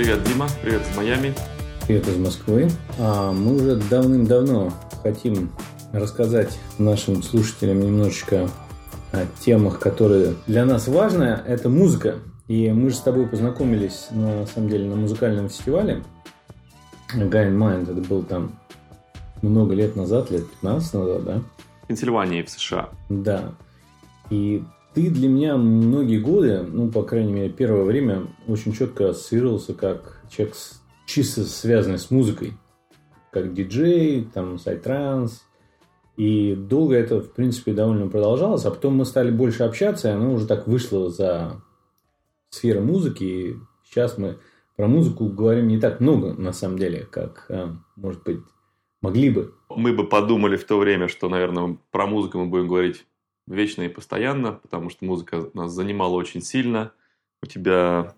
Привет. Дима. Привет из Майами. Привет из Москвы. А, мы уже давным-давно хотим рассказать нашим слушателям немножечко о темах, которые для нас важны. Это музыка. И мы же с тобой познакомились, на самом деле, на музыкальном фестивале. Guy Mind. Это был там много лет назад, лет 15 назад, да? В Пенсильвании, в США. Да. И ты для меня многие годы, ну, по крайней мере, первое время, очень четко ассоциировался как человек чисто связанный с музыкой. Как диджей, там, сайт-транс. И долго это, в принципе, довольно продолжалось. А потом мы стали больше общаться, и оно уже так вышло за сферу музыки. И сейчас мы про музыку говорим не так много, на самом деле, как, а, может быть, могли бы. Мы бы подумали в то время, что, наверное, про музыку мы будем говорить вечно и постоянно, потому что музыка нас занимала очень сильно. У тебя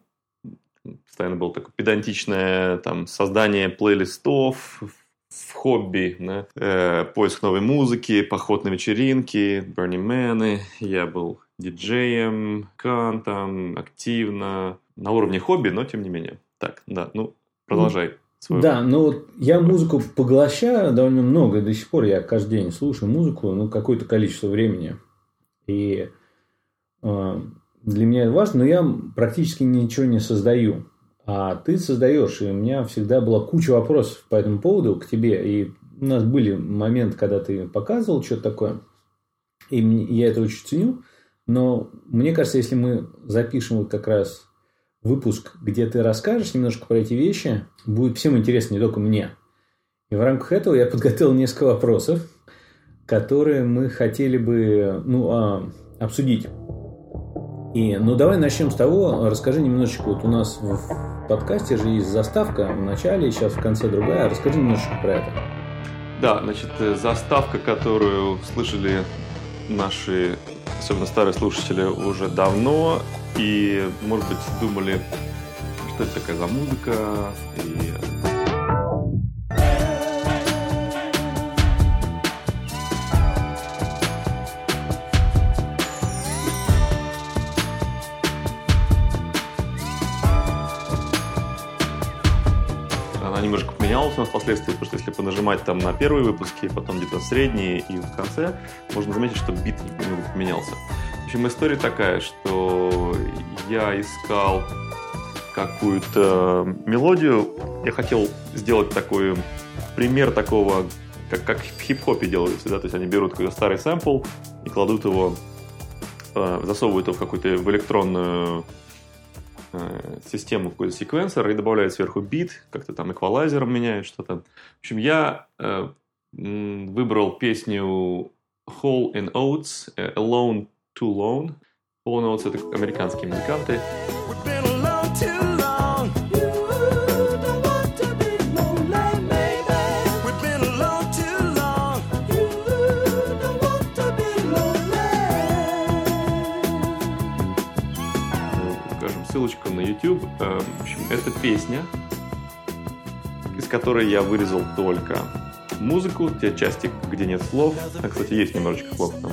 постоянно было такое педантичное там, создание плейлистов, в хобби, да? э, поиск новой музыки, поход на вечеринки, Man, я был диджеем, кантом, активно, на уровне хобби, но тем не менее. Так, да, ну, продолжай. Свою... Да, ну вот я музыку поглощаю довольно много, до сих пор я каждый день слушаю музыку, ну, какое-то количество времени. И э, для меня это важно, но я практически ничего не создаю. А ты создаешь, и у меня всегда была куча вопросов по этому поводу к тебе. И у нас были моменты, когда ты показывал что-то такое, и я это очень ценю. Но мне кажется, если мы запишем вот как раз выпуск, где ты расскажешь немножко про эти вещи, будет всем интересно, не только мне. И в рамках этого я подготовил несколько вопросов, которые мы хотели бы ну, а, обсудить. И, ну, давай начнем с того, расскажи немножечко, вот у нас в подкасте же есть заставка в начале, сейчас в конце другая, расскажи немножечко про это. Да, значит, э, заставка, которую слышали наши, особенно старые слушатели, уже давно, и, может быть, думали, что это такая за музыка, и впоследствии, потому что если понажимать там на первые выпуски, потом где-то средние и в конце, можно заметить, что бит немного поменялся. В общем, история такая, что я искал какую-то мелодию, я хотел сделать такой пример такого, как, как в хип-хопе делается, да, то есть они берут какой-то старый сэмпл и кладут его, э, засовывают его в какую-то в электронную Э, систему какой-то секвенсор и добавляет сверху бит, как-то там эквалайзером меняет что-то. В общем, я э, выбрал песню Hole in Oates, э, Alone Too Lone. Hole in Oates — это американские музыканты. Ссылочка на YouTube. Э, в общем, это песня, из которой я вырезал только музыку, те части, где нет слов. А, кстати, есть немножечко слов там,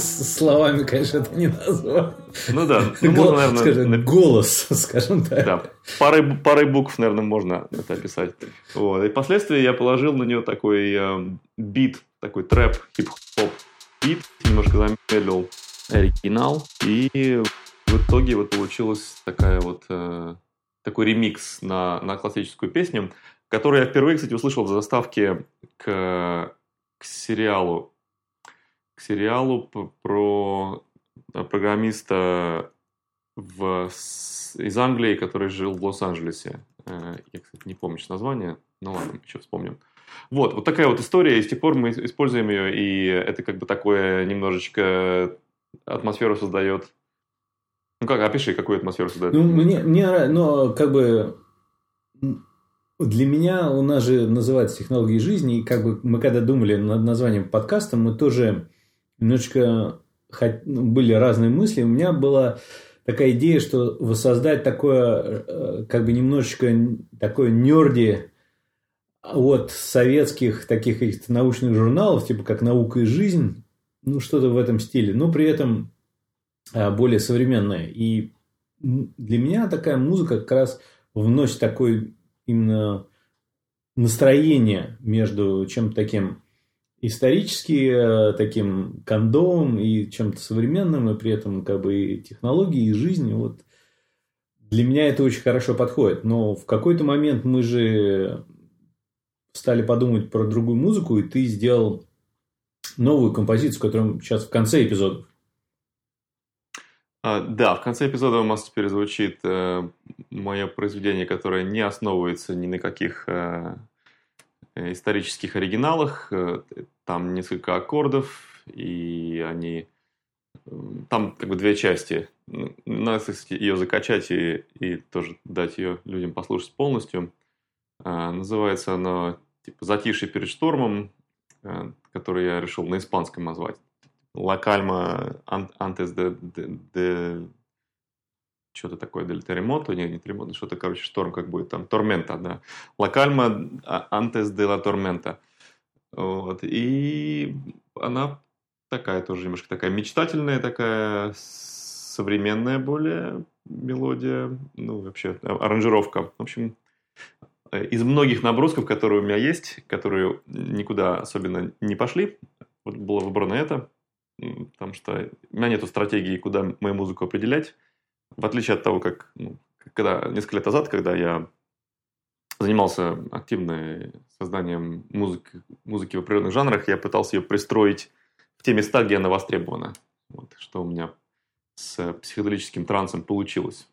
словами, конечно, это не назвать. Ну да, ну, можно, наверное... Голос, скажем так. Да, парой, парой букв, наверное, можно это описать. Вот. И впоследствии я положил на нее такой э, бит, такой трэп, хип-хоп бит, немножко замедлил оригинал. И в итоге вот получилась такая вот э, такой ремикс на, на классическую песню, которую я впервые, кстати, услышал в заставке к, к сериалу. К сериалу про программиста в, из Англии, который жил в Лос-Анджелесе. Э, я, кстати, не помню название. Ну ладно, еще вспомним. Вот, вот такая вот история, и с тех пор мы используем ее, и это как бы такое немножечко атмосферу создает? Ну как, опиши, какую атмосферу создает? Ну, мне, мне ну, как бы для меня у нас же называется технологии жизни, и как бы мы когда думали над названием подкаста, мы тоже немножечко были разные мысли. У меня была такая идея, что воссоздать такое, э, как бы немножечко такое нерди от советских таких научных журналов, типа как «Наука и жизнь», ну, что-то в этом стиле. Но при этом а, более современная. И для меня такая музыка как раз вносит такое именно настроение между чем-то таким исторически э, таким кондовым и чем-то современным, и при этом как бы и технологии, и жизнь. Вот для меня это очень хорошо подходит. Но в какой-то момент мы же стали подумать про другую музыку, и ты сделал новую композицию, которая сейчас в конце эпизода. А, да, в конце эпизода у нас теперь звучит э, мое произведение, которое не основывается ни на каких э, исторических оригиналах. Э, там несколько аккордов, и они... Там как бы две части. Надо, кстати, ее закачать и, и тоже дать ее людям послушать полностью. А, называется она типа «Затишье перед штормом», э, который я решил на испанском назвать. «Лакальма antes de, de, de что-то такое дель терремото, не, не терремото, что-то, короче, шторм как будет там, тормента, да. Лакальма antes de la tormenta. Вот. И она такая тоже немножко такая мечтательная, такая современная более мелодия, ну, вообще, аранжировка. В общем, из многих набросков, которые у меня есть, которые никуда особенно не пошли, вот было выбрано это, потому что у меня нет стратегии, куда мою музыку определять. В отличие от того, как ну, когда несколько лет назад, когда я занимался активно созданием музыки, музыки в определенных жанрах, я пытался ее пристроить в те места, где она востребована. Вот, что у меня с психоделическим трансом получилось.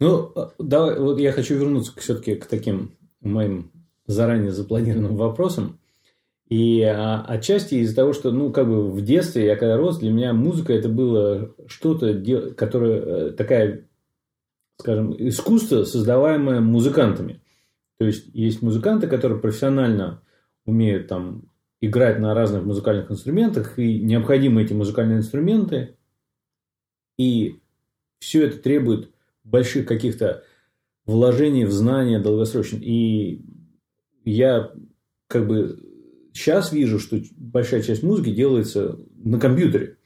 Ну, а, давай, вот я хочу вернуться все-таки к таким моим заранее запланированным вопросам. И а, отчасти из-за того, что, ну, как бы в детстве, я когда рос, для меня музыка это было что-то, которое э, такая, скажем, искусство, создаваемое музыкантами. То есть, есть музыканты, которые профессионально умеют там играть на разных музыкальных инструментах, и необходимы эти музыкальные инструменты. И все это требует больших каких-то вложений в знания долгосрочно. И я как бы сейчас вижу, что большая часть музыки делается на компьютере.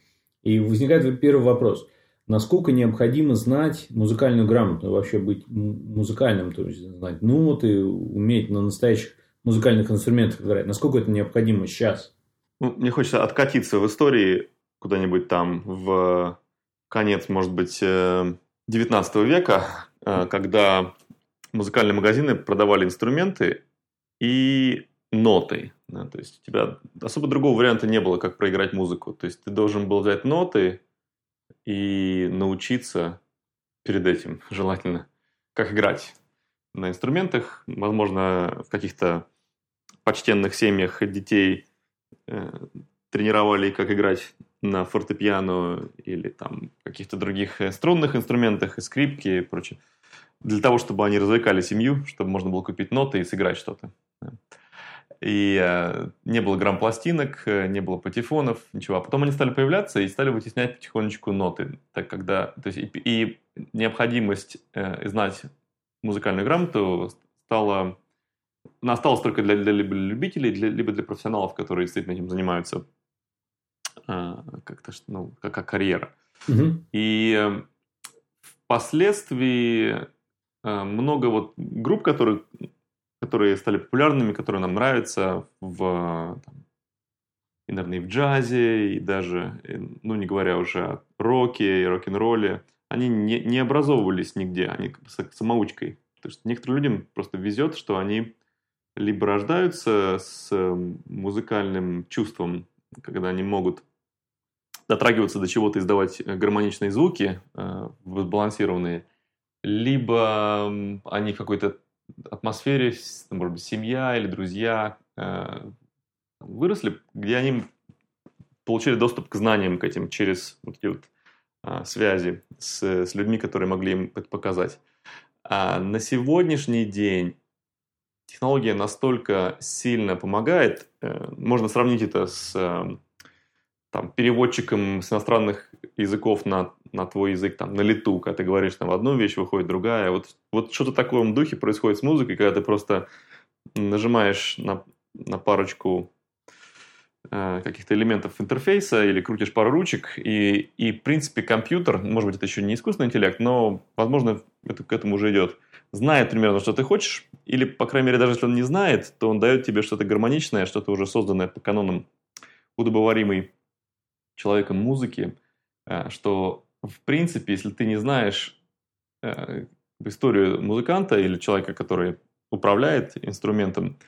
И возникает первый вопрос. Насколько необходимо знать музыкальную грамоту, вообще быть музыкальным, то есть знать ноты, уметь на настоящих музыкальных инструментах играть. Насколько это необходимо сейчас? Ну, мне хочется откатиться в истории куда-нибудь там в конец, может быть, э, XIX века, э, когда музыкальные магазины продавали инструменты и ноты. Да, то есть у тебя особо другого варианта не было, как проиграть музыку. То есть ты должен был взять ноты и научиться перед этим, желательно, как играть на инструментах. Возможно, в каких-то почтенных семьях детей э, тренировали, как играть на фортепиано или там каких-то других э, струнных инструментах, и скрипки и прочее, для того, чтобы они развлекали семью, чтобы можно было купить ноты и сыграть что-то. И э, не было грамм-пластинок, э, не было патефонов, ничего. А потом они стали появляться и стали вытеснять потихонечку ноты. Так когда, то есть, и, и необходимость э, знать музыкальную грамоту стала она осталась только для, для либо любителей, для, либо для профессионалов, которые действительно этим занимаются как-то, ну, как, карьера. Угу. И эм, впоследствии э, много вот групп, которые, которые стали популярными, которые нам нравятся в, там, и, наверное, и в джазе, и даже, ну, не говоря уже о роке и рок-н-ролле, они не, не образовывались нигде, они как бы самоучкой. То есть некоторым людям просто везет, что они либо рождаются с эм, музыкальным чувством, когда они могут дотрагиваться до чего-то, издавать э, гармоничные звуки, э, сбалансированные, либо они в какой-то атмосфере, может быть, семья или друзья э, выросли, где они получили доступ к знаниям к этим через вот эти вот а, связи с, с людьми, которые могли им это показать. А на сегодняшний день технология настолько сильно помогает, можно сравнить это с там, переводчиком с иностранных языков на, на твой язык, там, на лету, когда ты говоришь там одну вещь, выходит другая. Вот, вот что-то в таком духе происходит с музыкой, когда ты просто нажимаешь на, на парочку э, каких-то элементов интерфейса или крутишь пару ручек, и, и, в принципе, компьютер, может быть, это еще не искусственный интеллект, но, возможно, это к этому уже идет, знает примерно, что ты хочешь, или, по крайней мере, даже если он не знает, то он дает тебе что-то гармоничное, что-то уже созданное по канонам удобоваримой человеком музыки, э, что, в принципе, если ты не знаешь э, историю музыканта или человека, который управляет инструментом,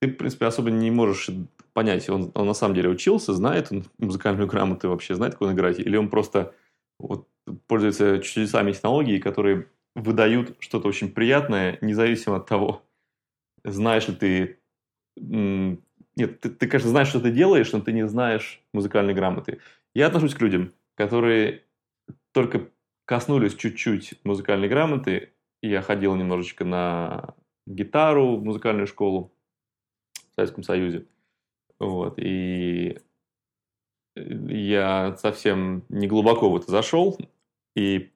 ты, в принципе, особо не можешь понять, он, он на самом деле учился, знает он музыкальную грамоту вообще, знает, как он играть, или он просто вот, пользуется чудесами технологий, которые выдают что-то очень приятное, независимо от того, знаешь ли ты... Нет, ты, ты, конечно, знаешь, что ты делаешь, но ты не знаешь музыкальной грамоты. Я отношусь к людям, которые только коснулись чуть-чуть музыкальной грамоты. Я ходил немножечко на гитару в музыкальную школу в Советском Союзе. Вот, и я совсем не глубоко в это зашел. И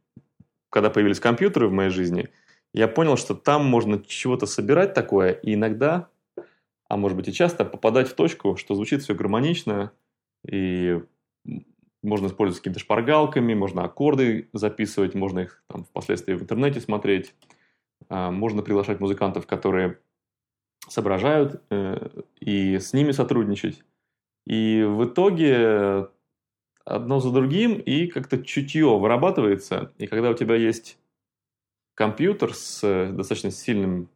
когда появились компьютеры в моей жизни, я понял, что там можно чего-то собирать такое, и иногда, а может быть и часто, попадать в точку, что звучит все гармонично, и можно использовать какими-то шпаргалками, можно аккорды записывать, можно их там, впоследствии в интернете смотреть, а, можно приглашать музыкантов, которые соображают, э, и с ними сотрудничать. И в итоге одно за другим, и как-то чутье вырабатывается. И когда у тебя есть компьютер с э, достаточно сильным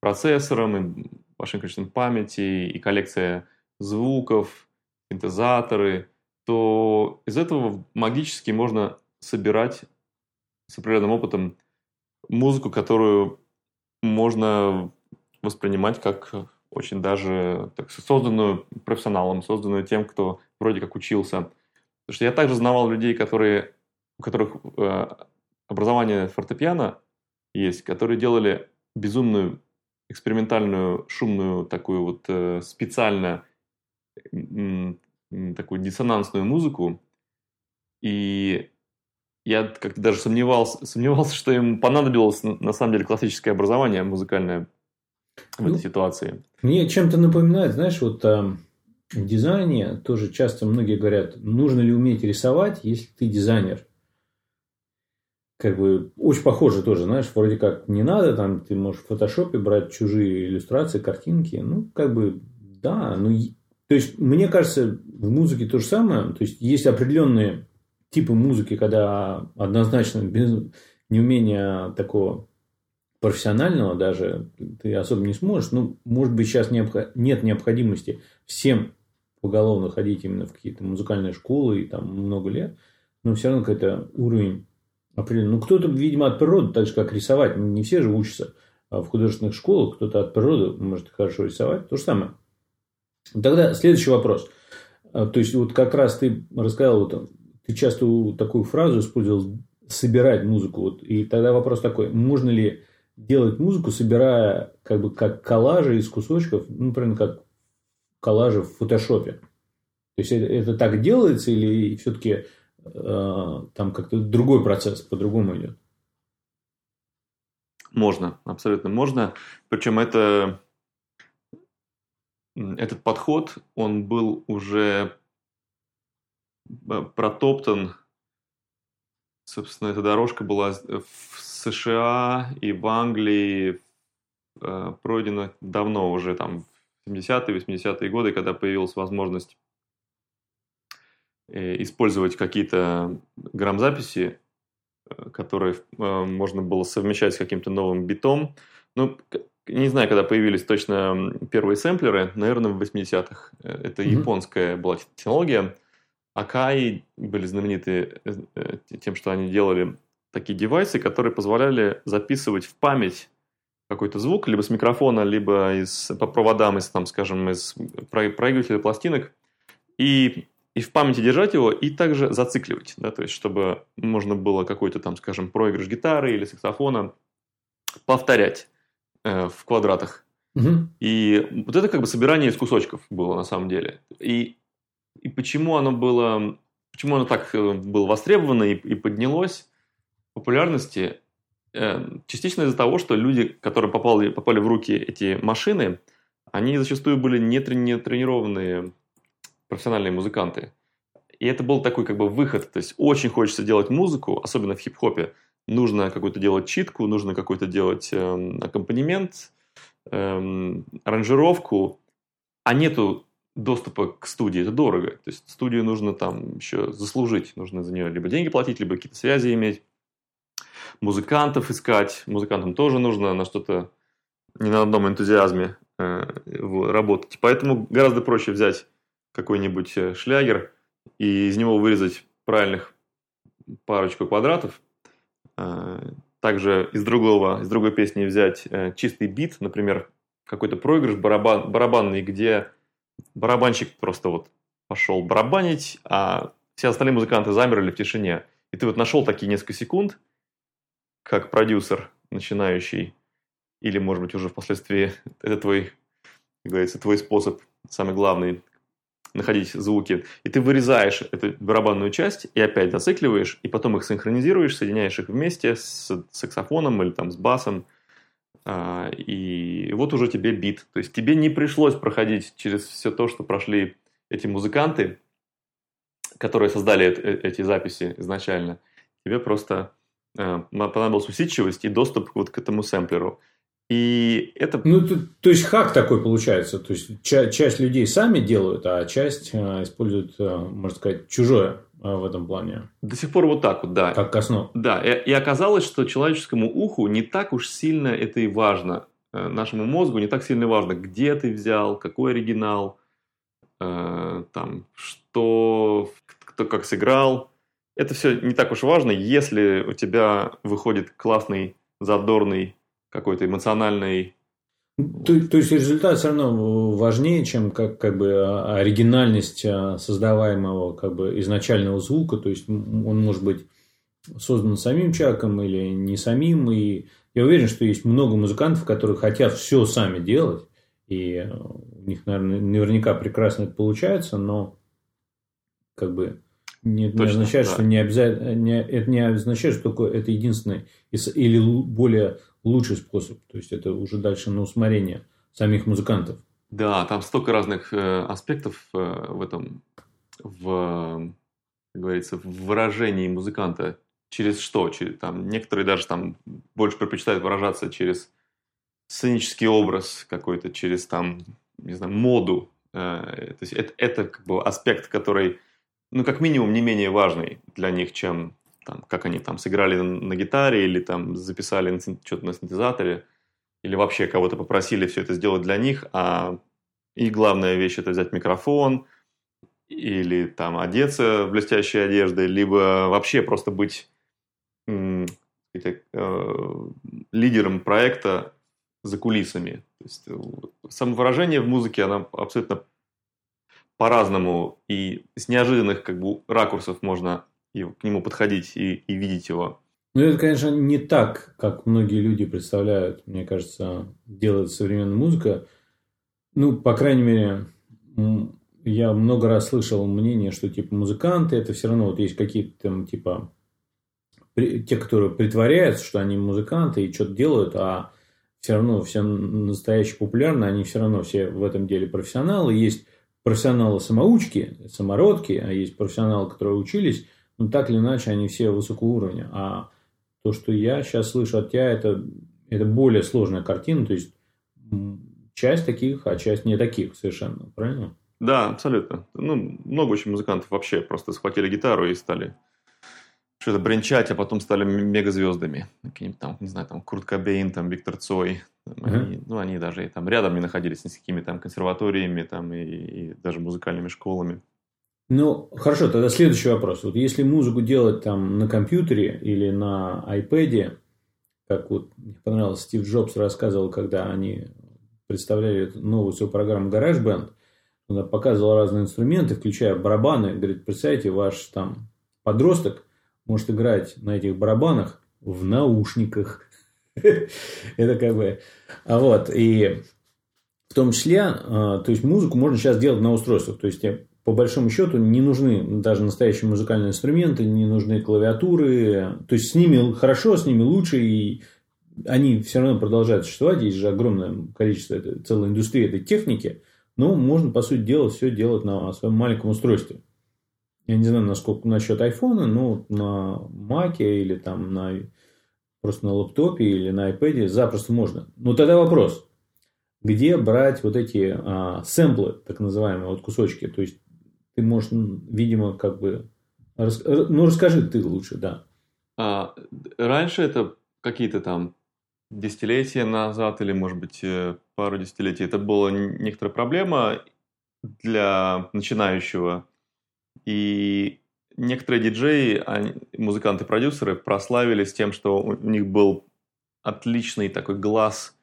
процессором, и большим количеством памяти, и коллекция звуков, синтезаторы, то из этого магически можно собирать с определенным опытом музыку, которую можно воспринимать как очень даже так, созданную профессионалом, созданную тем, кто вроде как учился. Потому что я также знавал людей, которые, у которых э, образование фортепиано есть, которые делали безумную экспериментальную, шумную, такую вот э, специально такую диссонансную музыку. И я как-то даже сомневался, сомневался, что им понадобилось на самом деле классическое образование музыкальное в ну, этой ситуации. Мне чем-то напоминает, знаешь, вот э, в дизайне тоже часто многие говорят, нужно ли уметь рисовать, если ты дизайнер как бы очень похоже тоже, знаешь, вроде как не надо, там ты можешь в фотошопе брать чужие иллюстрации, картинки, ну, как бы, да, ну, то есть, мне кажется, в музыке то же самое, то есть, есть определенные типы музыки, когда однозначно без неумения такого профессионального даже ты особо не сможешь, ну, может быть, сейчас необх... нет необходимости всем поголовно ходить именно в какие-то музыкальные школы и там много лет, но все равно какой-то уровень. Ну, кто-то, видимо, от природы, так же, как рисовать. Не все же учатся в художественных школах. Кто-то от природы может хорошо рисовать. То же самое. Тогда следующий вопрос. А, то есть, вот как раз ты рассказал, вот, ты часто такую фразу использовал собирать музыку. Вот, и тогда вопрос такой, можно ли делать музыку, собирая как бы как коллажи из кусочков, ну, например, как коллажи в фотошопе? То есть, это, это так делается или все-таки там как-то другой процесс по-другому идет. Можно, абсолютно можно. Причем это, этот подход, он был уже э, протоптан. Собственно, эта дорожка была в США и в Англии э, пройдена давно уже, там, в 70-е, 80-е годы, когда появилась возможность Э, использовать какие-то грамзаписи, э, которые э, можно было совмещать с каким-то новым битом. Ну, не знаю, когда появились точно первые сэмплеры, наверное, в 80-х. Это mm-hmm. японская была технология. Акаи были знамениты тем, что они делали такие девайсы, которые позволяли записывать в память какой-то звук, либо с микрофона, либо из, по проводам, из, там, скажем, из проигрывателя пластинок, и и в памяти держать его, и также зацикливать, да, то есть чтобы можно было какой-то там, скажем, проигрыш гитары или саксофона повторять э, в квадратах. Угу. И вот это как бы собирание из кусочков было на самом деле. И, и почему оно было, почему оно так э, было востребовано и, и поднялось в популярности, э, частично из-за того, что люди, которые попали, попали в руки эти машины, они зачастую были не тренированные профессиональные музыканты. И это был такой как бы выход. То есть очень хочется делать музыку, особенно в хип-хопе. Нужно какую-то делать читку, нужно какой-то делать э, аккомпанемент, э, аранжировку, а нету доступа к студии. Это дорого. То есть студию нужно там еще заслужить. Нужно за нее либо деньги платить, либо какие-то связи иметь. Музыкантов искать. Музыкантам тоже нужно на что-то не на одном энтузиазме э, работать. Поэтому гораздо проще взять какой-нибудь э, шлягер и из него вырезать правильных парочку квадратов. Э, также из другого, из другой песни взять э, чистый бит, например, какой-то проигрыш барабан, барабанный, где барабанщик просто вот пошел барабанить, а все остальные музыканты замерли в тишине. И ты вот нашел такие несколько секунд, как продюсер начинающий, или, может быть, уже впоследствии это твой, как говорится, твой способ, самый главный, находить звуки. И ты вырезаешь эту барабанную часть и опять зацикливаешь, и потом их синхронизируешь, соединяешь их вместе с саксофоном или там с басом. А, и вот уже тебе бит. То есть тебе не пришлось проходить через все то, что прошли эти музыканты, которые создали э, эти записи изначально. Тебе просто э, понадобилась усидчивость и доступ вот к этому сэмплеру. И это... Ну, то, то есть, хак такой получается. То есть, ча- часть людей сами делают, а часть э, используют, э, можно сказать, чужое э, в этом плане. До сих пор вот так вот, да. Как основ. Да, и, и оказалось, что человеческому уху не так уж сильно это и важно. Нашему мозгу не так сильно важно, где ты взял, какой оригинал, э, там, что, кто как сыграл. Это все не так уж важно, если у тебя выходит классный, задорный какой-то эмоциональной... То, то есть результат все равно важнее, чем как, как бы оригинальность а, создаваемого как бы изначального звука. То есть он может быть создан самим человеком или не самим. И я уверен, что есть много музыкантов, которые хотят все сами делать. И у них, наверное, наверняка прекрасно это получается, но как бы не, Точно, не означает, да. что не обязательно, не, это не означает, что только это единственный или более лучший способ. То есть это уже дальше на усмотрение самих музыкантов. Да, там столько разных э, аспектов э, в этом, в, как говорится, в выражении музыканта. Через что? Через, там, некоторые даже там больше предпочитают выражаться через сценический образ какой-то, через там, не знаю, моду. Э, то есть это, это как бы аспект, который, ну, как минимум, не менее важный для них, чем там, как они там сыграли на, гитаре или там записали что-то на синтезаторе, или вообще кого-то попросили все это сделать для них, а и главная вещь это взять микрофон, или там одеться в блестящие одежды, либо вообще просто быть э, лидером проекта за кулисами. То есть, э, самовыражение в музыке, оно абсолютно по-разному и с неожиданных как бы ракурсов можно и к нему подходить и, и видеть его. Ну, это, конечно, не так, как многие люди представляют, мне кажется, делает современная музыка. Ну, по крайней мере, я много раз слышал мнение, что типа музыканты это все равно вот есть какие-то там типа те, которые притворяются, что они музыканты и что-то делают, а все равно все настоящие популярны, они все равно все в этом деле профессионалы. Есть профессионалы самоучки, самородки, а есть профессионалы, которые учились ну, так или иначе, они все высокого уровня. А то, что я сейчас слышу от тебя, это, это более сложная картина. То есть, часть таких, а часть не таких совершенно. Правильно? Да, абсолютно. Ну, много очень музыкантов вообще просто схватили гитару и стали что-то бренчать, а потом стали мегазвездами. Какие-нибудь там, не знаю, там Курт Кобейн, там Виктор Цой. Там, uh-huh. они, ну, они даже там рядом не находились ни с какими там консерваториями там, и, и даже музыкальными школами. Ну, хорошо, тогда следующий вопрос. Вот если музыку делать там на компьютере или на iPad, как вот мне понравилось, Стив Джобс рассказывал, когда они представляли новую свою программу GarageBand, он показывал разные инструменты, включая барабаны. Говорит, представьте, ваш там подросток может играть на этих барабанах в наушниках. Это как бы... А вот, и в том числе, а, то есть музыку можно сейчас делать на устройствах. То есть по большому счету не нужны даже настоящие музыкальные инструменты, не нужны клавиатуры. То есть с ними хорошо, с ними лучше, и они все равно продолжают существовать. Есть же огромное количество, это, целая индустрия этой техники. Но можно, по сути дела, все делать на своем маленьком устройстве. Я не знаю, насколько насчет айфона, но на маке или там на просто на лаптопе или на iPad запросто можно. Но тогда вопрос, где брать вот эти а, сэмплы, так называемые, вот кусочки. То есть ты можешь, видимо, как бы... Рас... Ну, расскажи ты лучше, да. А, раньше это какие-то там десятилетия назад или, может быть, э, пару десятилетий, это была некоторая проблема для начинающего и некоторые диджеи, музыканты, продюсеры прославились тем, что у них был отличный такой глаз,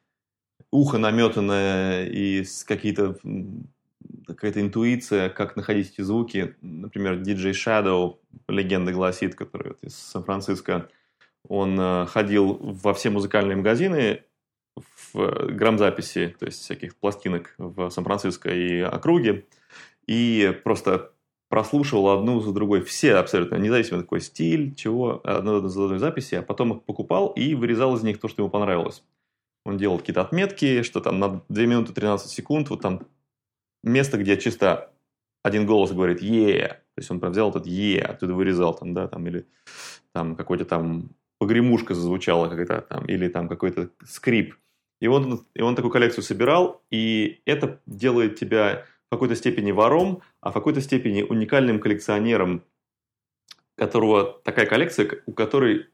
ухо наметанное и какие-то какая-то интуиция, как находить эти звуки. Например, диджей Shadow, легенда гласит, который вот из Сан-Франциско, он э, ходил во все музыкальные магазины в грамзаписи, то есть всяких пластинок в Сан-Франциско и округе, и просто прослушивал одну за другой, все абсолютно, независимо какой стиль, чего, одну за одной записи, а потом их покупал и вырезал из них то, что ему понравилось. Он делал какие-то отметки, что там на 2 минуты 13 секунд, вот там место, где чисто один голос говорит «е», то есть он прям взял этот «е», оттуда вырезал там, да, там, или там какой-то там погремушка зазвучала какая-то там, или там какой-то скрип. И он, и он такую коллекцию собирал, и это делает тебя какой-то степени вором, а в какой-то степени уникальным коллекционером, которого такая коллекция, у которой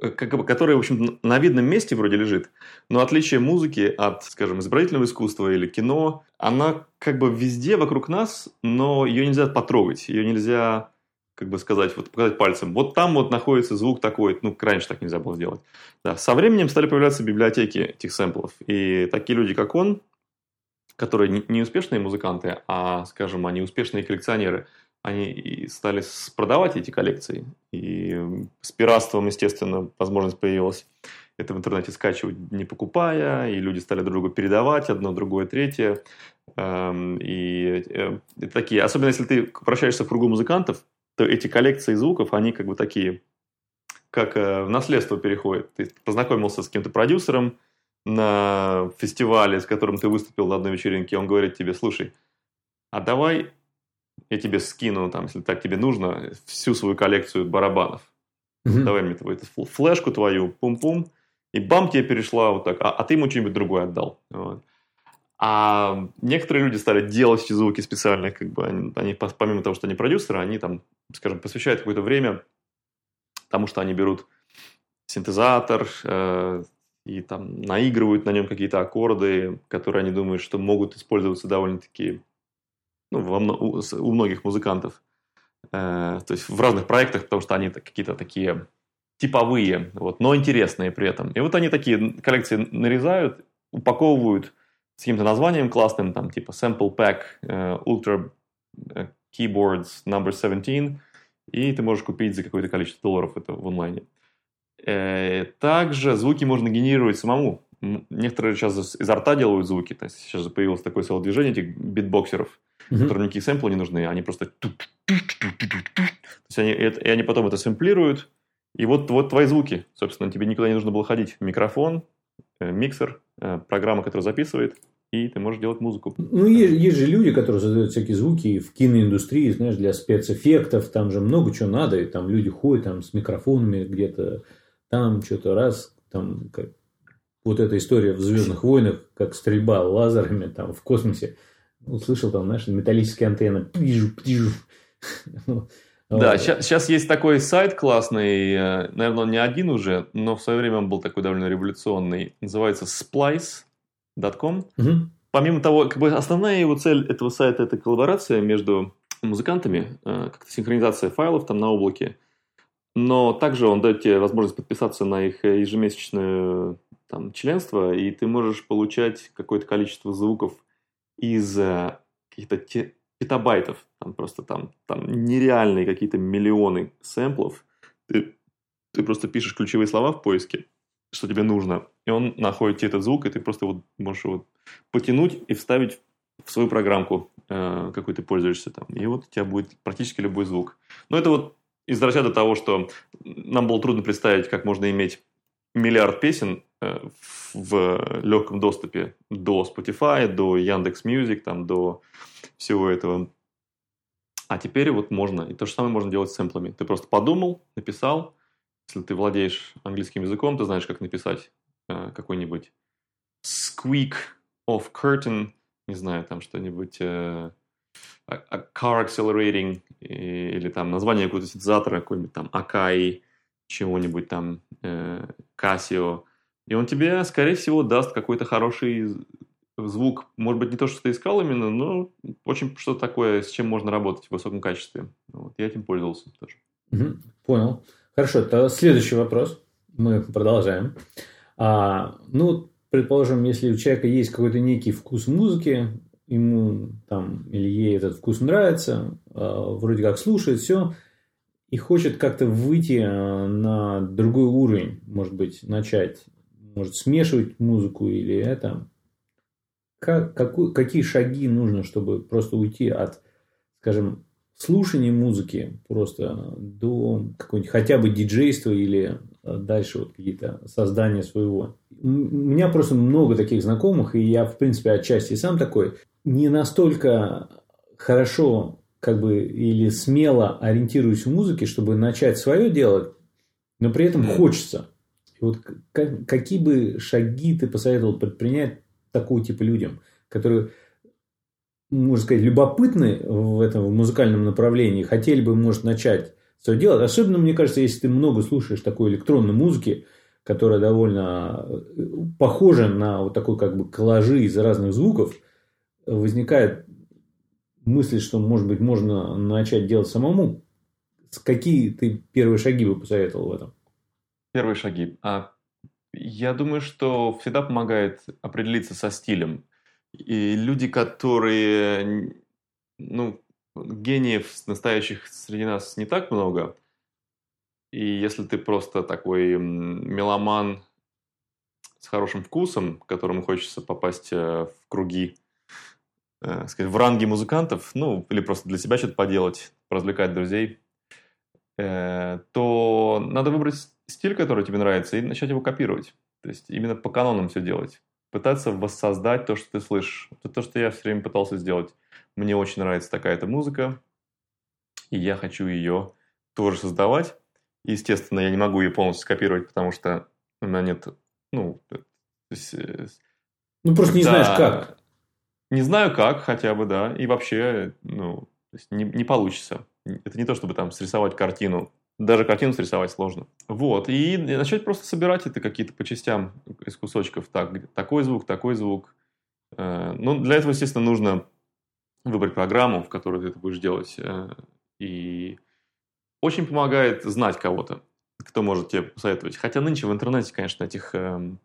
э, которая, в общем, на видном месте вроде лежит, но отличие музыки от, скажем, изобразительного искусства или кино, она как бы везде вокруг нас, но ее нельзя потрогать, ее нельзя, как бы сказать, вот показать пальцем. Вот там вот находится звук такой, ну, раньше так нельзя было сделать. Да, со временем стали появляться библиотеки этих сэмплов, и такие люди, как он, которые не успешные музыканты, а, скажем, они успешные коллекционеры, они стали продавать эти коллекции. И с пиратством, естественно, возможность появилась это в интернете скачивать не покупая, и люди стали друг другу передавать одно, другое, третье. Эм, и э, такие, особенно если ты вращаешься в кругу музыкантов, то эти коллекции звуков, они как бы такие, как э, в наследство переходят. Ты познакомился с каким-то продюсером, на фестивале, с которым ты выступил на одной вечеринке, он говорит тебе, слушай, а давай я тебе скину, там, если так тебе нужно, всю свою коллекцию барабанов. Mm-hmm. Давай мне твою флешку твою, пум-пум, и бам, тебе перешла вот так, а, а ты ему что-нибудь другое отдал. Вот. А некоторые люди стали делать эти звуки специально, как бы они, они, помимо того, что они продюсеры, они там, скажем, посвящают какое-то время тому, что они берут синтезатор, э, и там наигрывают на нем какие-то аккорды, которые они думают, что могут использоваться довольно-таки ну, во, у, у многих музыкантов. Э, то есть в разных проектах, потому что они какие-то такие типовые, вот, но интересные при этом. И вот они такие коллекции нарезают, упаковывают с каким-то названием классным, там типа Sample Pack uh, Ultra э, Keyboards Number 17, и ты можешь купить за какое-то количество долларов это в онлайне. Э, также звуки можно генерировать самому. Некоторые сейчас изо рта делают звуки. То есть сейчас же появилось такое целое движение этих битбоксеров, mm-hmm. которым никакие сэмплы не нужны, они просто... То есть они, и они потом это сэмплируют, и вот, вот твои звуки. Собственно, тебе никуда не нужно было ходить. Микрофон, э, миксер, э, программа, которая записывает, и ты можешь делать музыку. Ну, есть, есть же люди, которые создают всякие звуки в киноиндустрии, знаешь, для спецэффектов, там же много чего надо, и там люди ходят там с микрофонами где-то там что-то раз, там как, вот эта история в Звездных войнах, как стрельба лазерами там в космосе. Услышал там, знаешь, металлические антенны. Пижу, пижу. Да, сейчас, сейчас есть такой сайт классный, э, наверное, он не один уже, но в свое время он был такой довольно революционный. Называется splice.com. Угу. Помимо того, как бы основная его цель этого сайта – это коллаборация между музыкантами, э, как-то синхронизация файлов там на облаке. Но также он дает тебе возможность подписаться на их ежемесячное там, членство, и ты можешь получать какое-то количество звуков из э, каких-то петабайтов, там просто там, там нереальные какие-то миллионы сэмплов. Ты, ты просто пишешь ключевые слова в поиске, что тебе нужно, и он находит тебе этот звук, и ты просто вот можешь его потянуть и вставить в свою программку, э, какой ты пользуешься там. И вот у тебя будет практически любой звук. Но это вот из разряда того, что нам было трудно представить, как можно иметь миллиард песен, э, в легком доступе до Spotify, до Яндекс Music, там, до всего этого. А теперь вот можно, и то же самое можно делать с сэмплами. Ты просто подумал, написал. Если ты владеешь английским языком, ты знаешь, как написать э, какой-нибудь squeak of curtain, не знаю, там что-нибудь э, car accelerating или там название какого-то синтезатора, какой-нибудь там Akai, чего-нибудь там э, Casio, и он тебе, скорее всего, даст какой-то хороший звук. Может быть, не то, что ты искал именно, но очень что-то такое, с чем можно работать в высоком качестве. Вот, я этим пользовался тоже. Понял. Хорошо, то следующий вопрос. Мы продолжаем. А, ну, предположим, если у человека есть какой-то некий вкус музыки, ему там или ей этот вкус нравится, а, вроде как слушает все, и хочет как-то выйти а, на другой уровень, может быть, начать, может, смешивать музыку или это. Как, какой, какие шаги нужно, чтобы просто уйти от, скажем, слушания музыки просто до какого-нибудь хотя бы диджейства или а, дальше вот какие-то создания своего. У меня просто много таких знакомых, и я, в принципе, отчасти сам такой, не настолько хорошо как бы или смело ориентируюсь в музыке, чтобы начать свое делать, но при этом хочется. И вот как, какие бы шаги ты посоветовал предпринять такого типа людям, которые, можно сказать, любопытны в этом в музыкальном направлении, хотели бы, может, начать свое дело. Особенно, мне кажется, если ты много слушаешь такой электронной музыки, которая довольно э, похожа на вот такой как бы коллажи из разных звуков, возникает мысль, что, может быть, можно начать делать самому. Какие ты первые шаги бы посоветовал в этом? Первые шаги. А, я думаю, что всегда помогает определиться со стилем. И люди, которые, ну, гениев настоящих среди нас не так много. И если ты просто такой меломан с хорошим вкусом, которому хочется попасть э, в круги э, сказать, в ранге музыкантов, ну, или просто для себя что-то поделать, развлекать друзей, э, то надо выбрать стиль, который тебе нравится, и начать его копировать. То есть именно по канонам все делать. Пытаться воссоздать то, что ты слышишь. Это то, что я все время пытался сделать. Мне очень нравится такая-то музыка, и я хочу ее тоже создавать. Естественно, я не могу ее полностью скопировать, потому что у меня нет, ну, то есть, э, ну просто не знаешь как. Не знаю как, хотя бы, да. И вообще, ну, не, не получится. Это не то, чтобы там срисовать картину. Даже картину срисовать сложно. Вот. И начать просто собирать это какие-то по частям из кусочков. Так, такой звук, такой звук. Э, ну, для этого, естественно, нужно выбрать программу, в которой ты это будешь делать. Э, и очень помогает знать кого-то, кто может тебе посоветовать. Хотя нынче в интернете, конечно, этих эм,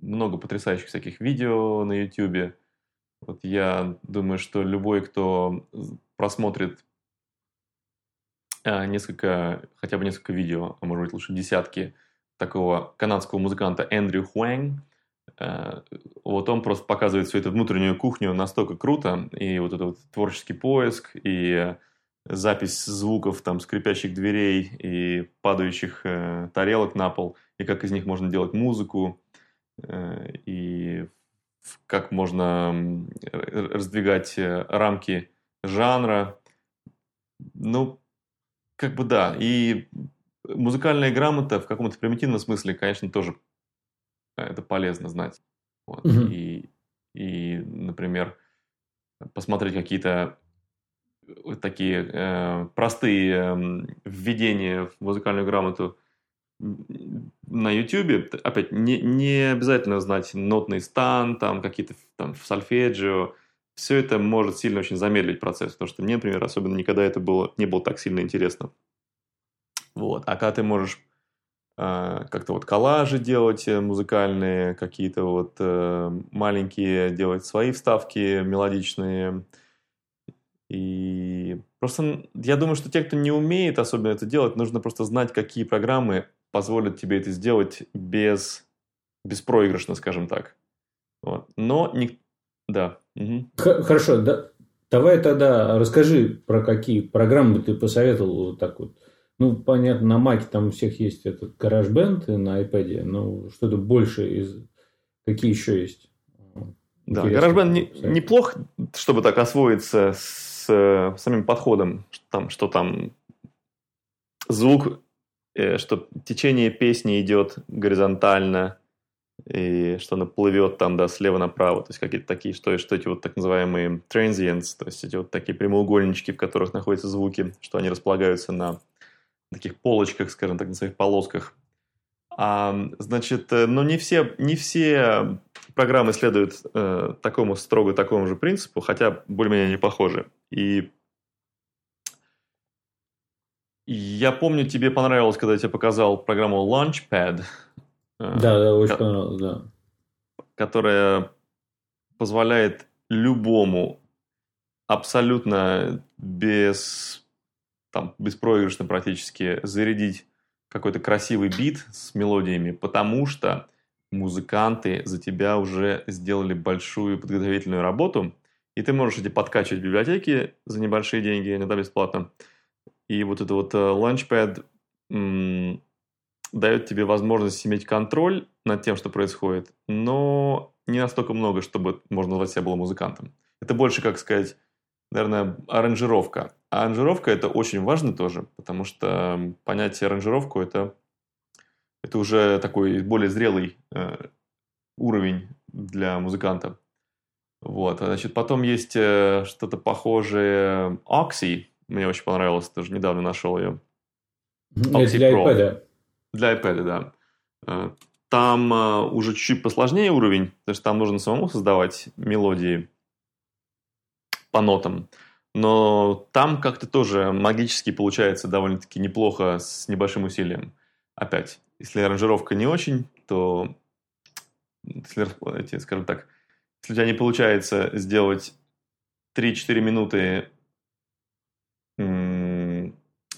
много потрясающих всяких видео на YouTube вот я думаю, что любой, кто просмотрит а, несколько, хотя бы несколько видео, а может быть лучше десятки такого канадского музыканта Эндрю Хуэнг, а, вот он просто показывает всю эту внутреннюю кухню настолько круто, и вот этот вот творческий поиск, и запись звуков там скрипящих дверей и падающих э, тарелок на пол, и как из них можно делать музыку, э, и как можно раздвигать э, рамки жанра. Ну, как бы да. И музыкальная грамота в каком-то примитивном смысле, конечно, тоже э, это полезно знать. Вот. Угу. И, и, например, посмотреть какие-то такие э, простые э, введения в музыкальную грамоту на YouTube, опять, не, не обязательно знать нотный стан, там какие-то там сольфеджио, все это может сильно очень замедлить процесс, потому что мне, например, особенно никогда это было, не было так сильно интересно. Вот. А когда ты можешь э, как-то вот коллажи делать э, музыкальные, какие-то вот э, маленькие делать свои вставки мелодичные, и просто я думаю, что те, кто не умеет особенно это делать, нужно просто знать, какие программы позволит тебе это сделать без, беспроигрышно, скажем так. Вот. Но не... Да. Угу. Хорошо, да. Давай тогда расскажи, про какие программы ты посоветовал вот так вот Ну, понятно, на Маке там у всех есть этот GarageBand и на iPad, но что-то больше из... Какие еще есть? Да, GarageBand не, неплох, чтобы так освоиться с э, самим подходом, что там, что там звук, что течение песни идет горизонтально, и что она плывет там, да, слева направо, то есть какие-то такие, что, что эти вот так называемые transients, то есть эти вот такие прямоугольнички, в которых находятся звуки, что они располагаются на таких полочках, скажем так, на своих полосках. А, значит, э, но не все, не все программы следуют э, такому строго такому же принципу, хотя более-менее не похожи. И я помню, тебе понравилось, когда я тебе показал программу Launchpad. Э, да, да, очень понравилось, да. Которая позволяет любому абсолютно без, там, беспроигрышно практически зарядить какой-то красивый бит с мелодиями, потому что музыканты за тебя уже сделали большую подготовительную работу, и ты можешь эти подкачивать в библиотеки за небольшие деньги, иногда бесплатно. И вот это вот uh, Launchpad м- дает тебе возможность иметь контроль над тем, что происходит, но не настолько много, чтобы можно назвать себя было музыкантом. Это больше, как сказать, наверное, аранжировка. А аранжировка это очень важно тоже, потому что понятие аранжировку это, это уже такой более зрелый э, уровень для музыканта. Вот, значит, потом есть э, что-то похожее Oxy, мне очень понравилось, тоже недавно нашел ее. Oxy для Pro. iPad. Для iPad, да. Э, там э, уже чуть-чуть посложнее уровень, потому что там нужно самому создавать мелодии по нотам. Но там как-то тоже магически получается довольно-таки неплохо с небольшим усилием. Опять, если аранжировка не очень, то, если, скажем так, если у тебя не получается сделать 3-4 минуты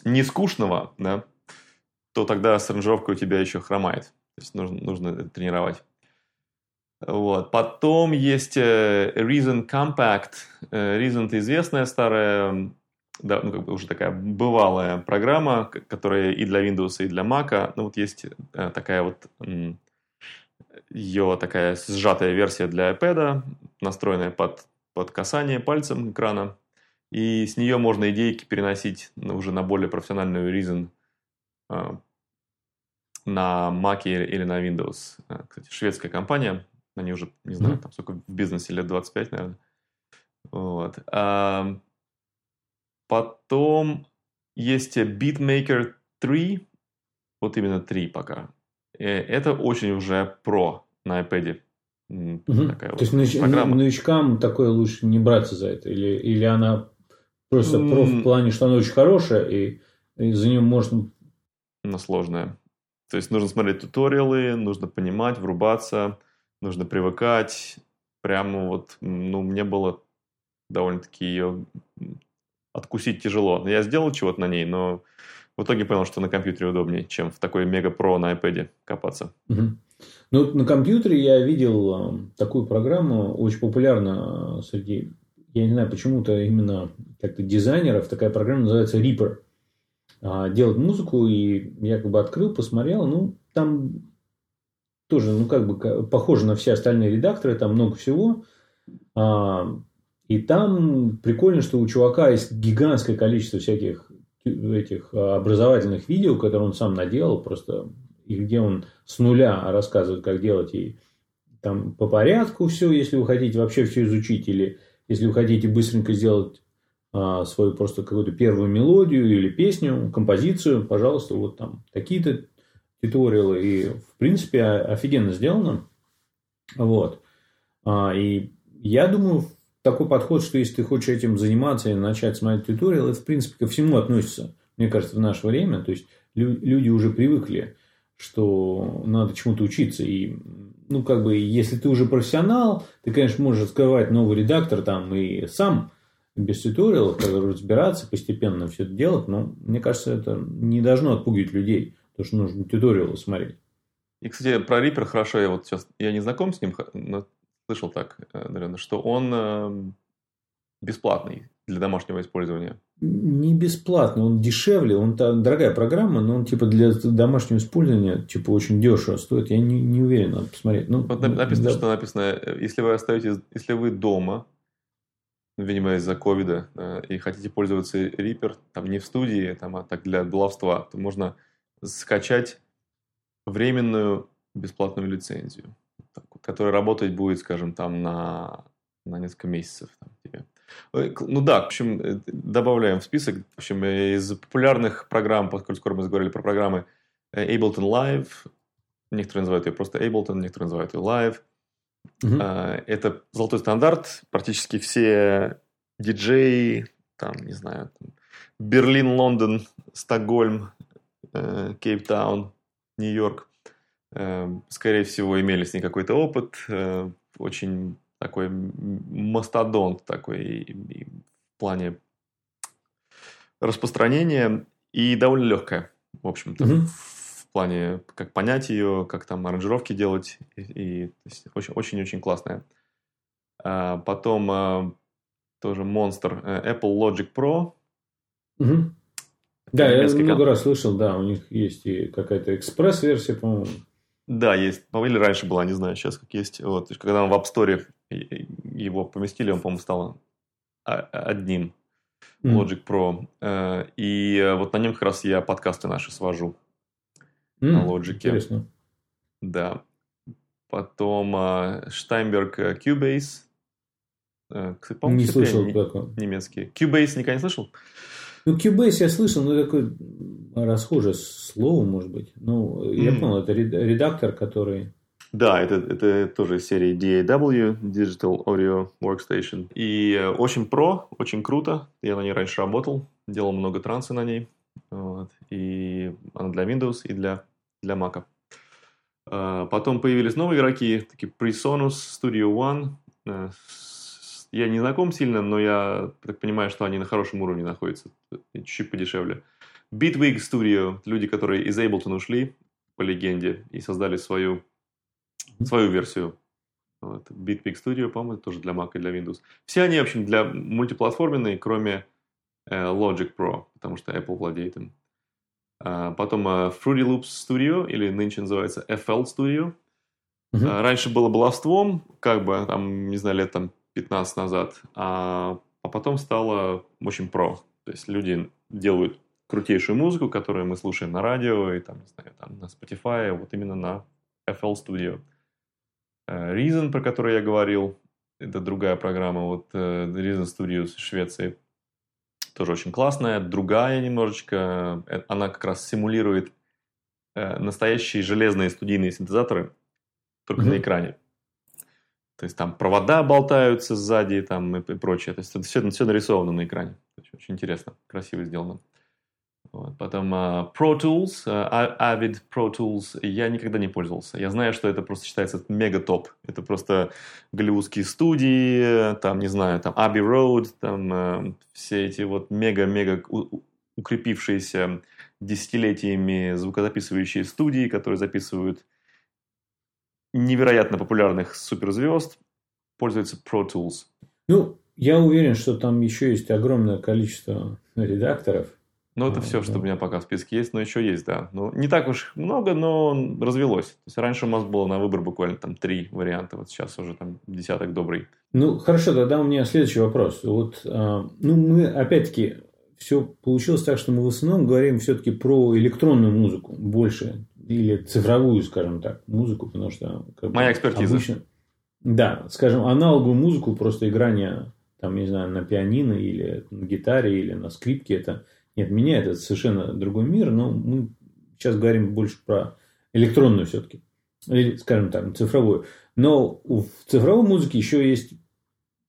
не скучного, да, то тогда с аранжировкой у тебя еще хромает. То есть нужно, нужно тренировать. Вот. Потом есть э, Reason Compact. Э, Reason – это известная старая, да, ну, как бы уже такая бывалая программа, которая и для Windows, и для Mac. Ну, вот есть э, такая вот ее такая сжатая версия для iPad, настроенная под, под касание пальцем экрана. И с нее можно идейки переносить уже на более профессиональную Reason на Mac или на Windows. Кстати, шведская компания, они уже, не знаю, там сколько в бизнесе, лет 25, наверное. Вот. А, потом есть Beatmaker 3, вот именно 3 пока. Э, это очень уже про на iPad. Угу. Такая То вот есть программа. новичкам такое лучше не браться за это? Или, или она просто mm. про в плане, что она очень хорошая, и, и за нее можно... Она сложная. То есть нужно смотреть туториалы, нужно понимать, врубаться нужно привыкать. Прямо вот, ну, мне было довольно-таки ее откусить тяжело. Я сделал чего-то на ней, но в итоге понял, что на компьютере удобнее, чем в такой Мега Про на iPad копаться. Угу. Ну, на компьютере я видел э, такую программу, очень популярна среди, я не знаю, почему-то именно как-то дизайнеров, такая программа называется Reaper. А, делать музыку, и я как бы открыл, посмотрел, ну, там тоже, ну, как бы похоже на все остальные редакторы, там много всего. А, и там прикольно, что у чувака есть гигантское количество всяких этих образовательных видео, которые он сам наделал, просто и где он с нуля рассказывает, как делать, и там по порядку все, если вы хотите вообще все изучить, или если вы хотите быстренько сделать а, свою просто какую-то первую мелодию или песню, композицию, пожалуйста, вот там такие-то туториалы, и, в принципе, офигенно сделано. Вот. А, и я думаю, такой подход, что если ты хочешь этим заниматься и начать смотреть туториалы, это, в принципе, ко всему относится, мне кажется, в наше время. То есть, люди уже привыкли, что надо чему-то учиться. И, ну, как бы, если ты уже профессионал, ты, конечно, можешь открывать новый редактор там и сам без туториалов, разбираться, постепенно все это делать, но мне кажется, это не должно отпугивать людей. Потому что нужно туториалы смотреть. И, кстати, про Reaper хорошо, я вот сейчас, я не знаком с ним, но слышал так, э, наверное, что он эм, бесплатный для домашнего использования. Не бесплатно, он дешевле, он там дорогая программа, но он типа для домашнего использования типа очень дешево стоит. Я не, не уверен, надо посмотреть. Ну, вот написано, да. что написано, если вы остаетесь, если вы дома, видимо, из-за ковида, э, и хотите пользоваться Reaper, там не в студии, там, а так для баловства, то можно скачать временную бесплатную лицензию, которая работать будет, скажем, там на, на несколько месяцев. Там, тебе. Ну да, в общем, э, добавляем в список. В общем, из популярных программ, поскольку скоро мы заговорили про программы, э, Ableton Live, некоторые называют ее просто Ableton, некоторые называют ее Live. Угу. Это золотой стандарт. Практически все диджеи, там, не знаю, там, Берлин, Лондон, Стокгольм, э, Кейптаун, Нью-Йорк, скорее всего, имели с ней какой-то опыт. Очень такой мастодонт такой в плане распространения и довольно легкая, в общем-то, mm-hmm. в плане как понять ее, как там аранжировки делать и, и очень-очень классная. А, потом а, тоже монстр э, Apple Logic Pro. Mm-hmm. Да, я много раз слышал, да, у них есть и какая-то экспресс-версия, по-моему. Да, есть. Или раньше была, не знаю, сейчас как есть. Вот. Когда он в App Store его поместили, он, по-моему, стал одним. Logic Pro. Э, и вот на нем как раз я подкасты наши свожу. Mm, на Logic. Интересно. Да. Потом э, Steinberg э, Cubase. Кстати, не слышал. Как Немецкий. Cubase никогда не слышал? Ну, Cubase я слышал, но такое расхожее слово, может быть. Ну, я mm. понял, это редактор, который... Да, это, это тоже из серии DAW, Digital Audio Workstation. И э, очень про, очень круто. Я на ней раньше работал, делал много транса на ней. Вот. И она для Windows и для, для Mac. А, потом появились новые игроки, такие PreSonus, Studio One. Э, я не знаком сильно, но я так понимаю, что они на хорошем уровне находятся. Чуть-чуть подешевле. Bitwig Studio, люди, которые из Ableton ушли, по легенде, и создали свою свою версию. Вот. Bitpig Studio, по-моему, тоже для Mac и для Windows. Все они, в общем, для мультиплатформенные, кроме э, Logic Pro, потому что Apple владеет им. А, потом э, Fruity Loops Studio, или нынче называется FL Studio. Uh-huh. А, раньше было баловством, как бы, там, не знаю, лет там 15 назад, а, а потом стало очень про. То есть люди делают крутейшую музыку, которую мы слушаем на радио и там, не знаю, там на Spotify, вот именно на FL Studio. Э, Reason, про который я говорил, это другая программа, вот э, Reason Studios Швеции, тоже очень классная, другая немножечко, э, она как раз симулирует настоящие железные студийные синтезаторы, только mm-hmm. на экране. То есть там провода болтаются сзади там, и, и прочее. То есть это все, все нарисовано на экране. Очень интересно, красиво сделано. Вот. Потом uh, Pro Tools, uh, Avid Pro Tools, я никогда не пользовался. Я знаю, что это просто считается мега топ. Это просто голливудские студии, там, не знаю, там Abbey Road, там uh, все эти вот мега-мега укрепившиеся десятилетиями звукозаписывающие студии, которые записывают невероятно популярных суперзвезд, пользуются Pro Tools. Ну, я уверен, что там еще есть огромное количество редакторов, ну, это все, что у меня пока в списке есть, но еще есть, да. Ну, не так уж много, но развелось. То есть, раньше у нас было на выбор буквально там три варианта, вот сейчас уже там десяток добрый. Ну, хорошо, тогда у меня следующий вопрос. Вот, а, ну, мы, опять-таки, все получилось так, что мы в основном говорим все-таки про электронную музыку больше, или цифровую, скажем так, музыку, потому что... Как Моя экспертиза. Обычно, да, скажем, аналоговую музыку, просто играние, там, не знаю, на пианино или на гитаре или на скрипке, это нет, меня это совершенно другой мир, но мы сейчас говорим больше про электронную все-таки. Или, скажем так, цифровую. Но в цифровой музыке еще есть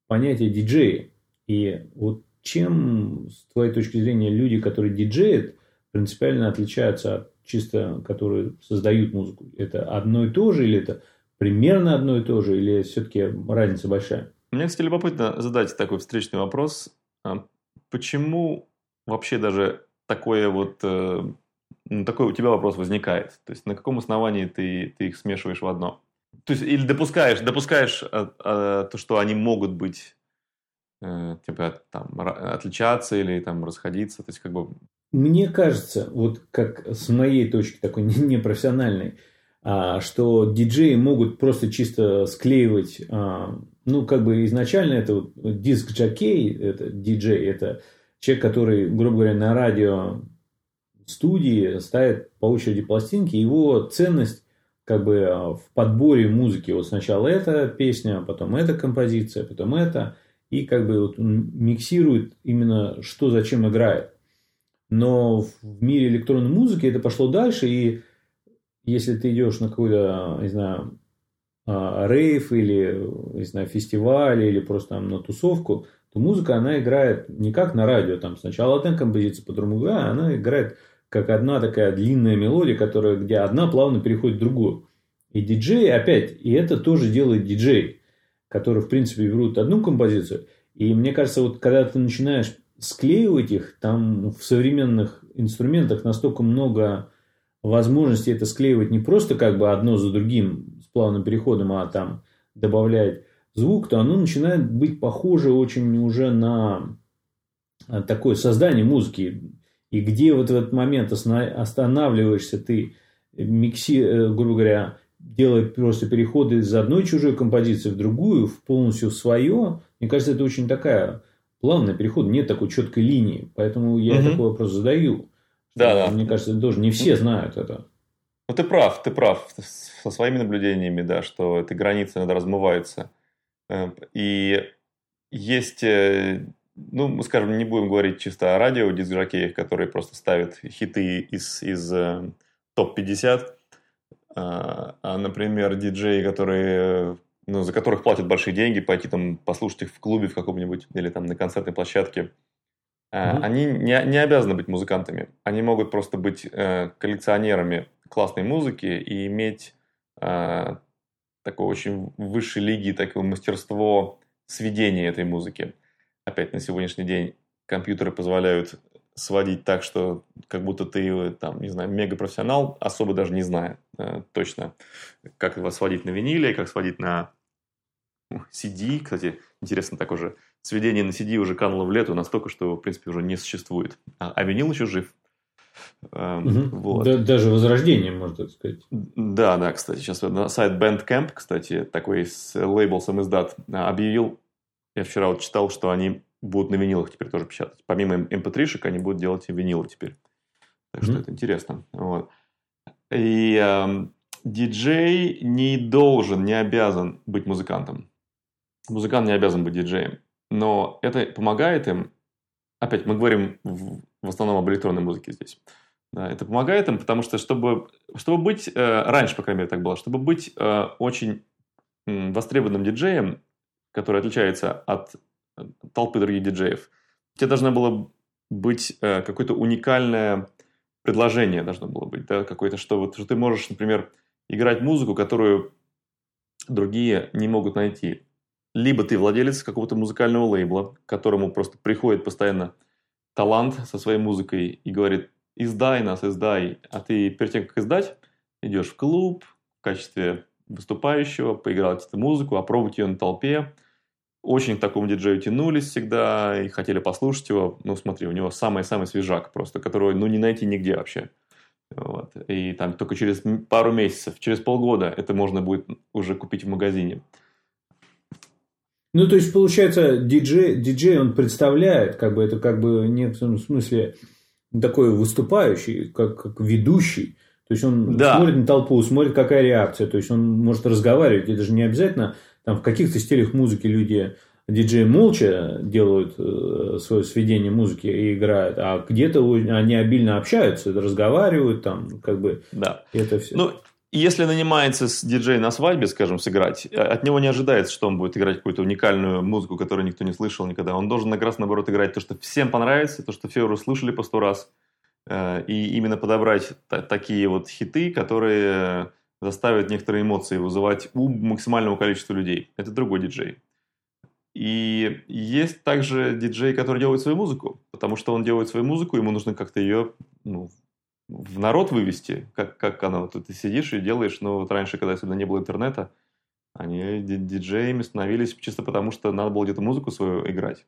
понятие диджея. И вот чем, с твоей точки зрения, люди, которые диджеют, принципиально отличаются от чисто, которые создают музыку? Это одно и то же, или это примерно одно и то же, или все-таки разница большая? Мне, кстати, любопытно задать такой встречный вопрос. А почему вообще даже такое вот, э, ну, такой у тебя вопрос возникает? То есть на каком основании ты, ты их смешиваешь в одно? То есть или допускаешь, допускаешь а, а, то, что они могут быть э, типа там отличаться или там расходиться, то есть как бы... Мне кажется, вот как с моей точки такой непрофессиональной, а, что диджеи могут просто чисто склеивать, а, ну, как бы изначально это вот диск-джокей, это диджей, это человек, который, грубо говоря, на радио студии ставит по очереди пластинки, его ценность как бы а, в подборе музыки. Вот сначала эта песня, потом эта композиция, потом это. И как бы вот миксирует именно что зачем играет. Но в мире электронной музыки это пошло дальше. И если ты идешь на какой-то, не знаю, а, рейв или, не знаю, фестиваль или просто там на тусовку, то музыка, она играет не как на радио, там сначала одна композиция, потом другая, она играет как одна такая длинная мелодия, которая, где одна плавно переходит в другую. И диджей опять, и это тоже делает диджей, который, в принципе, берут одну композицию. И мне кажется, вот когда ты начинаешь склеивать их, там в современных инструментах настолько много возможностей это склеивать не просто как бы одно за другим с плавным переходом, а там добавлять звук, то оно начинает быть похоже очень уже на такое создание музыки. И где вот в этот момент останавливаешься ты, микси, э, грубо говоря, делая просто переходы из одной чужой композиции в другую, в полностью свое, мне кажется, это очень такая плавная переход, нет такой четкой линии. Поэтому я угу. такой вопрос задаю. Да, да. Мне кажется, это тоже не все знают это. Ну, ты прав, ты прав со своими наблюдениями, да, что эти границы иногда размываются. Э, и есть э, ну, мы скажем, не будем говорить чисто о радио диск-жокеях, которые просто ставят хиты из, из э, топ-50, а, а, например, диджеи, которые, ну, за которых платят большие деньги, пойти там послушать их в клубе в каком-нибудь или там на концертной площадке, mm-hmm. они не, не обязаны быть музыкантами. Они могут просто быть э, коллекционерами классной музыки и иметь э, такое очень высшей лиги, такое мастерство сведения этой музыки опять на сегодняшний день компьютеры позволяют сводить так, что как будто ты, там, не знаю, мегапрофессионал, особо даже не зная э, точно, как его сводить на виниле, как сводить на CD. Кстати, интересно, так уже сведение на CD уже кануло в лету настолько, что, в принципе, уже не существует. А, а винил еще жив. Угу. Вот. Да, даже возрождение, можно так сказать. Да, да, кстати, сейчас на сайт Bandcamp, кстати, такой с лейбл сам издат объявил я вчера вот читал, что они будут на винилах теперь тоже печатать. Помимо mp3-шек, эм, они будут делать и винилы теперь. Так mm-hmm. что это интересно. Вот. И э, диджей не должен, не обязан быть музыкантом. Музыкант не обязан быть диджеем. Но это помогает им, опять мы говорим в, в основном об электронной музыке здесь, да, это помогает им, потому что чтобы, чтобы быть, э, раньше, по крайней мере, так было, чтобы быть э, очень э, востребованным диджеем, который отличается от толпы других диджеев. Тебе должно было быть э, какое-то уникальное предложение должно было быть, да, какое-то, что вот что ты можешь, например, играть музыку, которую другие не могут найти. Либо ты владелец какого-то музыкального лейбла, к которому просто приходит постоянно талант со своей музыкой и говорит, издай нас, издай. А ты перед тем, как издать, идешь в клуб в качестве выступающего, поиграл эту музыку, опробовать ее на толпе, очень к такому диджею тянулись всегда и хотели послушать его. Ну, смотри, у него самый-самый свежак просто, которого, ну, не найти нигде вообще. Вот. И там только через пару месяцев, через полгода это можно будет уже купить в магазине. Ну, то есть, получается, диджей, диджей он представляет, как бы это как бы в некотором смысле такой выступающий, как, как ведущий. То есть, он да. смотрит на толпу, смотрит, какая реакция. То есть, он может разговаривать. Это же не обязательно там в каких-то стилях музыки люди диджеи молча делают э, свое сведение музыки и играют, а где-то они обильно общаются, разговаривают там, как бы. Да. Это все. Ну, если нанимается с диджей на свадьбе, скажем, сыграть, э, от него не ожидается, что он будет играть какую-то уникальную музыку, которую никто не слышал никогда. Он должен как раз наоборот играть то, что всем понравится, то, что все уже слышали по сто раз. Э, и именно подобрать такие вот хиты, которые заставит некоторые эмоции вызывать у максимального количества людей. Это другой диджей. И есть также диджей, который делает свою музыку, потому что он делает свою музыку, ему нужно как-то ее ну, в народ вывести, как, как она, вот ты сидишь и делаешь, ну вот раньше, когда сюда не было интернета, Они диджеями становились чисто потому, что надо было где-то музыку свою играть.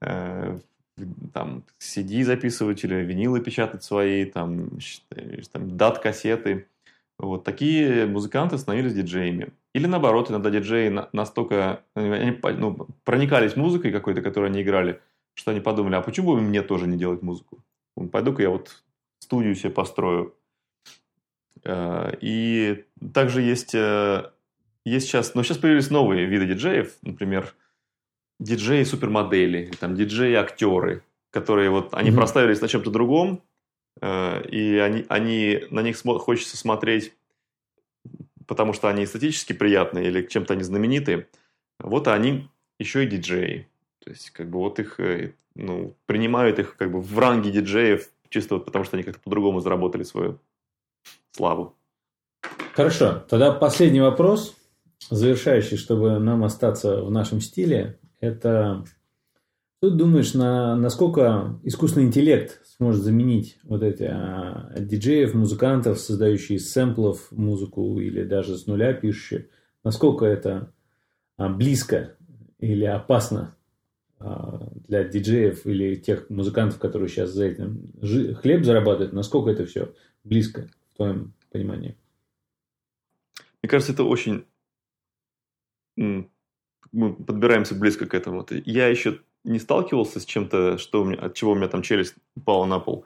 Э, там CD или винилы печатать свои, там, там дат-кассеты. Вот такие музыканты становились диджеями. Или наоборот, иногда диджеи настолько они, ну, проникались музыкой какой-то, которую они играли, что они подумали, а почему бы мне тоже не делать музыку? Пойду-ка я вот студию себе построю. Э, и также есть, э, есть сейчас, но ну, сейчас появились новые виды диджеев, например, диджеи-супермодели, там диджеи-актеры, которые вот, они mm-hmm. проставились на чем-то другом, э, и они, они, на них смо- хочется смотреть, потому что они эстетически приятные или чем-то они знаменитые. Вот они еще и диджеи. То есть, как бы вот их, ну, принимают их как бы в ранге диджеев, чисто вот потому что они как-то по-другому заработали свою славу. Хорошо, тогда последний вопрос, завершающий, чтобы нам остаться в нашем стиле это что ты думаешь, на, насколько искусственный интеллект сможет заменить вот эти а, диджеев, музыкантов, создающие сэмплов музыку или даже с нуля пишущие? Насколько это а, близко или опасно для диджеев или тех музыкантов, которые сейчас за этим хлеб зарабатывают? Насколько это все близко в твоем понимании? Мне кажется, это очень мы подбираемся близко к этому. Я еще не сталкивался с чем-то, что у меня, от чего у меня там челюсть упала на пол.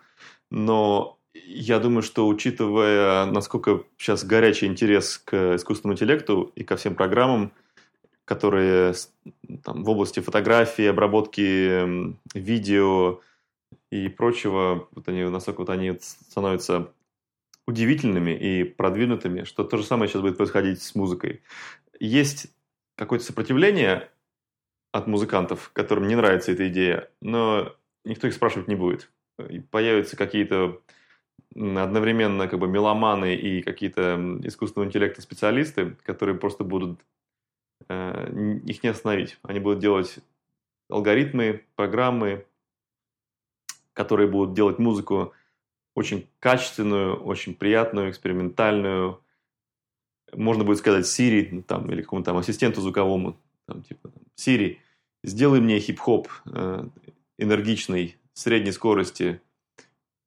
Но я думаю, что учитывая, насколько сейчас горячий интерес к искусственному интеллекту и ко всем программам, которые там, в области фотографии, обработки видео и прочего, вот они, насколько вот они становятся удивительными и продвинутыми, что то же самое сейчас будет происходить с музыкой. Есть какое-то сопротивление от музыкантов, которым не нравится эта идея, но никто их спрашивать не будет. Появятся какие-то одновременно как бы меломаны и какие-то искусственного интеллекта специалисты, которые просто будут их не остановить. Они будут делать алгоритмы, программы, которые будут делать музыку очень качественную, очень приятную, экспериментальную, можно будет сказать Siri ну, там, или какому-то там ассистенту звуковому, там, типа Siri, сделай мне хип-хоп э, энергичный, средней скорости.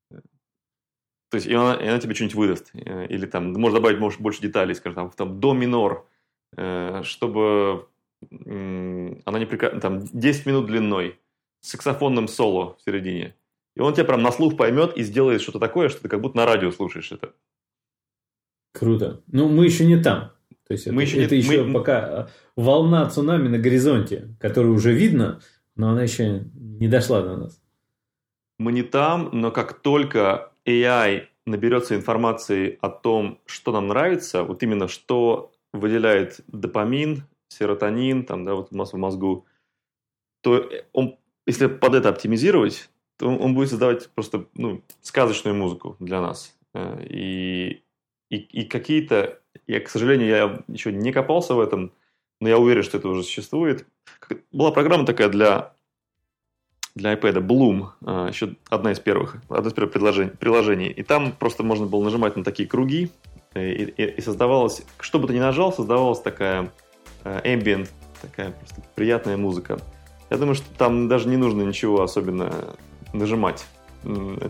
То есть, и она, и она тебе что-нибудь выдаст. Э, или там, можно добавить может, больше деталей, скажем, там, там до минор, э, чтобы э, она не приказ... там 10 минут длиной, с саксофонным соло в середине. И он тебя прям на слух поймет и сделает что-то такое, что ты как будто на радио слушаешь это. Круто. Ну, мы еще не там. То есть мы это, еще, это не, еще мы... пока а, волна цунами на горизонте, которую уже видно, но она еще не дошла до нас. Мы не там, но как только AI наберется информации о том, что нам нравится, вот именно что выделяет допамин, серотонин, там, да, вот у нас в мозгу, то он, если под это оптимизировать, то он, будет создавать просто ну, сказочную музыку для нас. Э, и и, и какие-то, я, к сожалению, я еще не копался в этом, но я уверен, что это уже существует. Была программа такая для, для iPad, Bloom, а, еще одна из первых, одно из первых приложений, приложений. И там просто можно было нажимать на такие круги, и, и, и создавалась, что бы ты ни нажал, создавалась такая э, ambient, такая просто приятная музыка. Я думаю, что там даже не нужно ничего особенно нажимать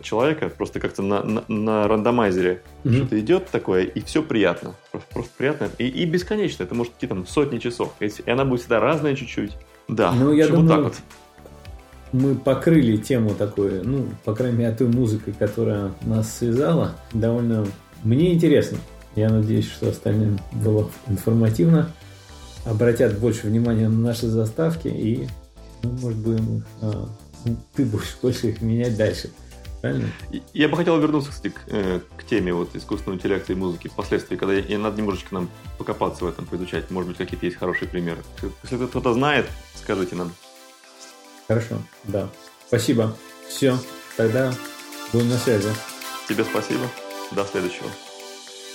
человека, просто как-то на, на, на рандомайзере mm-hmm. что-то идет такое, и все приятно. Просто, просто приятно. И, и бесконечно. Это может какие-то сотни часов. И она будет всегда разная чуть-чуть. Да, ну, я думаю, вот так вот. Мы покрыли тему такой, ну, по крайней мере, той музыкой, которая нас связала, довольно мне интересно. Я надеюсь, что остальным было информативно. Обратят больше внимания на наши заставки и, ну, может, будем а, ты будешь больше их менять дальше. Правильно? Я бы хотел вернуться, кстати, к, э, к теме вот искусственного интеллекта и музыки впоследствии, когда и надо немножечко нам покопаться в этом, поизучать. Может быть, какие-то есть хорошие примеры. Если кто-то знает, скажите нам. Хорошо, да. Спасибо. Все, тогда будем на связи. Тебе спасибо. До следующего.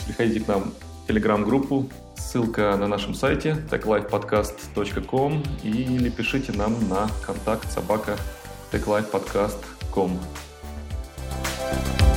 Приходите к нам в телеграм-группу, ссылка на нашем сайте techlifepodcast.com или пишите нам на контакт собака techlifepodcast.com. thank you